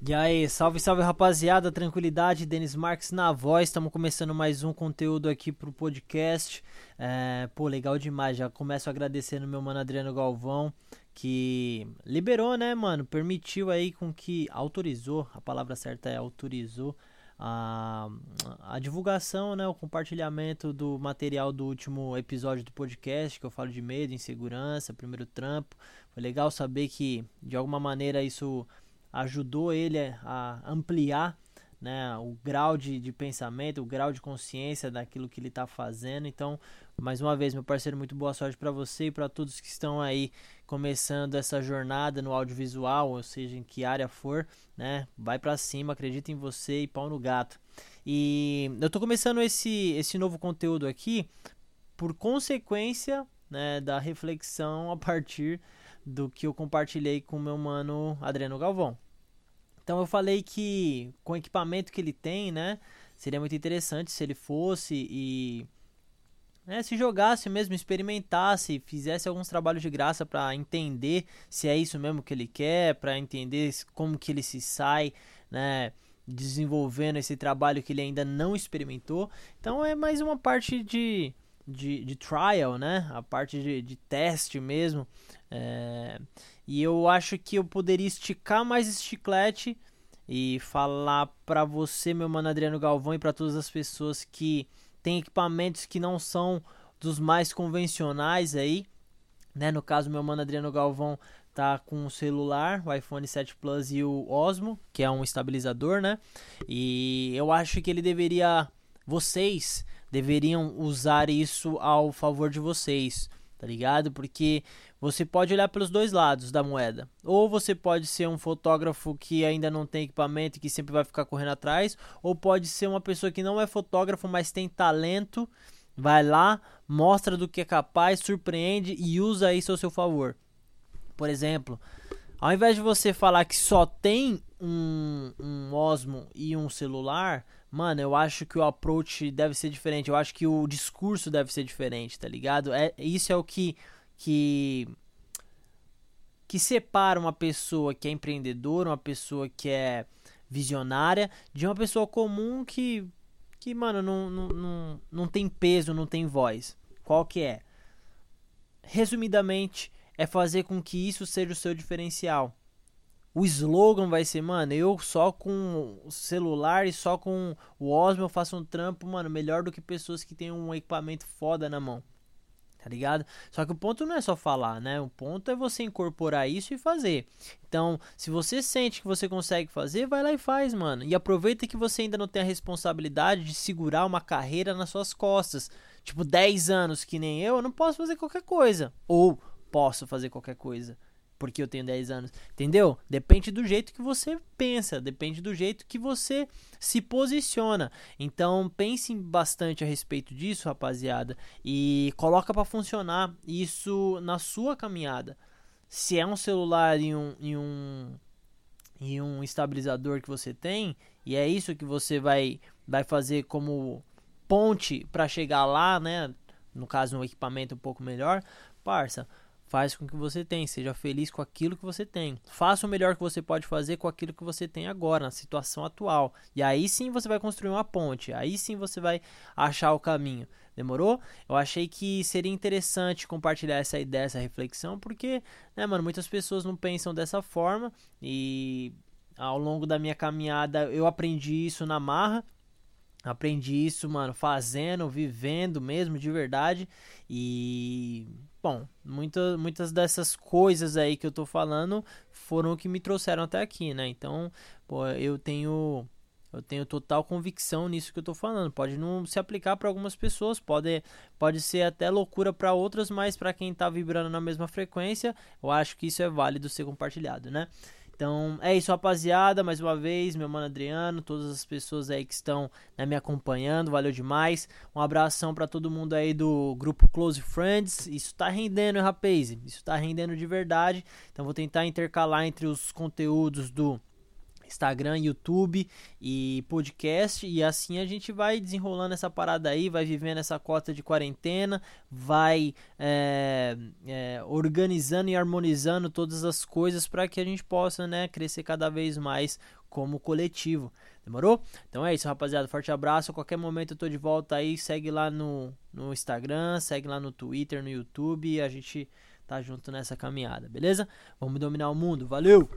E aí, salve, salve rapaziada, tranquilidade, Denis Marques na voz, estamos começando mais um conteúdo aqui pro podcast. É, pô, legal demais, já começo agradecendo meu mano Adriano Galvão, que liberou, né, mano, permitiu aí com que, autorizou, a palavra certa é autorizou, a, a divulgação, né, o compartilhamento do material do último episódio do podcast, que eu falo de medo, insegurança, primeiro trampo. Foi legal saber que, de alguma maneira, isso ajudou ele a ampliar né, o grau de, de pensamento, o grau de consciência daquilo que ele está fazendo. Então, mais uma vez, meu parceiro, muito boa sorte para você e para todos que estão aí começando essa jornada no audiovisual, ou seja, em que área for, né? Vai para cima, acredita em você e pau no gato. E eu tô começando esse esse novo conteúdo aqui por consequência, né, da reflexão a partir do que eu compartilhei com meu mano Adriano Galvão. Então eu falei que com o equipamento que ele tem, né, seria muito interessante se ele fosse e né, se jogasse mesmo, experimentasse, fizesse alguns trabalhos de graça para entender se é isso mesmo que ele quer, para entender como que ele se sai, né, desenvolvendo esse trabalho que ele ainda não experimentou. Então é mais uma parte de de, de trial, né? A parte de, de teste mesmo. É, e eu acho que eu poderia esticar mais esse chiclete e falar para você, meu mano Adriano Galvão, e para todas as pessoas que têm equipamentos que não são dos mais convencionais aí, né? No caso, meu mano Adriano Galvão tá com o celular, o iPhone 7 Plus e o Osmo, que é um estabilizador, né? E eu acho que ele deveria, vocês deveriam usar isso ao favor de vocês, tá ligado? Porque você pode olhar pelos dois lados da moeda. Ou você pode ser um fotógrafo que ainda não tem equipamento e que sempre vai ficar correndo atrás, ou pode ser uma pessoa que não é fotógrafo, mas tem talento, vai lá, mostra do que é capaz, surpreende e usa isso ao seu favor. Por exemplo, ao invés de você falar que só tem um, um Osmo e um celular, mano, eu acho que o approach deve ser diferente. Eu acho que o discurso deve ser diferente, tá ligado? É, isso é o que que que separa uma pessoa que é empreendedora, uma pessoa que é visionária, de uma pessoa comum que, que mano, não, não, não, não tem peso, não tem voz. Qual que é? Resumidamente, é fazer com que isso seja o seu diferencial. O slogan vai ser, mano, eu só com celular e só com o Osmo eu faço um trampo, mano, melhor do que pessoas que têm um equipamento foda na mão. Tá ligado? Só que o ponto não é só falar, né? O ponto é você incorporar isso e fazer. Então, se você sente que você consegue fazer, vai lá e faz, mano. E aproveita que você ainda não tem a responsabilidade de segurar uma carreira nas suas costas. Tipo, 10 anos que nem eu, eu não posso fazer qualquer coisa. Ou posso fazer qualquer coisa porque eu tenho 10 anos. Entendeu? Depende do jeito que você pensa, depende do jeito que você se posiciona. Então, pense bastante a respeito disso, rapaziada, e coloca para funcionar isso na sua caminhada. Se é um celular e um, e um e um estabilizador que você tem, e é isso que você vai vai fazer como ponte para chegar lá, né? No caso, um equipamento um pouco melhor, parça Faz com que você tem, seja feliz com aquilo que você tem. Faça o melhor que você pode fazer com aquilo que você tem agora, na situação atual. E aí sim você vai construir uma ponte, aí sim você vai achar o caminho. Demorou? Eu achei que seria interessante compartilhar essa ideia, essa reflexão, porque, né, mano, muitas pessoas não pensam dessa forma e ao longo da minha caminhada eu aprendi isso na marra Aprendi isso, mano, fazendo, vivendo mesmo, de verdade. E, bom, muita, muitas dessas coisas aí que eu tô falando foram o que me trouxeram até aqui, né? Então, pô, eu tenho. Eu tenho total convicção nisso que eu tô falando. Pode não se aplicar para algumas pessoas, pode, pode ser até loucura para outras, mas para quem tá vibrando na mesma frequência, eu acho que isso é válido ser compartilhado, né? Então é isso, rapaziada. Mais uma vez, meu mano Adriano, todas as pessoas aí que estão né, me acompanhando, valeu demais. Um abração para todo mundo aí do grupo Close Friends. Isso tá rendendo, rapaz. Isso tá rendendo de verdade. Então vou tentar intercalar entre os conteúdos do Instagram, YouTube e podcast. E assim a gente vai desenrolando essa parada aí, vai vivendo essa cota de quarentena, vai é, é, organizando e harmonizando todas as coisas para que a gente possa né, crescer cada vez mais como coletivo. Demorou? Então é isso, rapaziada. Forte abraço. A qualquer momento eu tô de volta aí. Segue lá no, no Instagram, segue lá no Twitter, no YouTube. E a gente tá junto nessa caminhada, beleza? Vamos dominar o mundo. Valeu!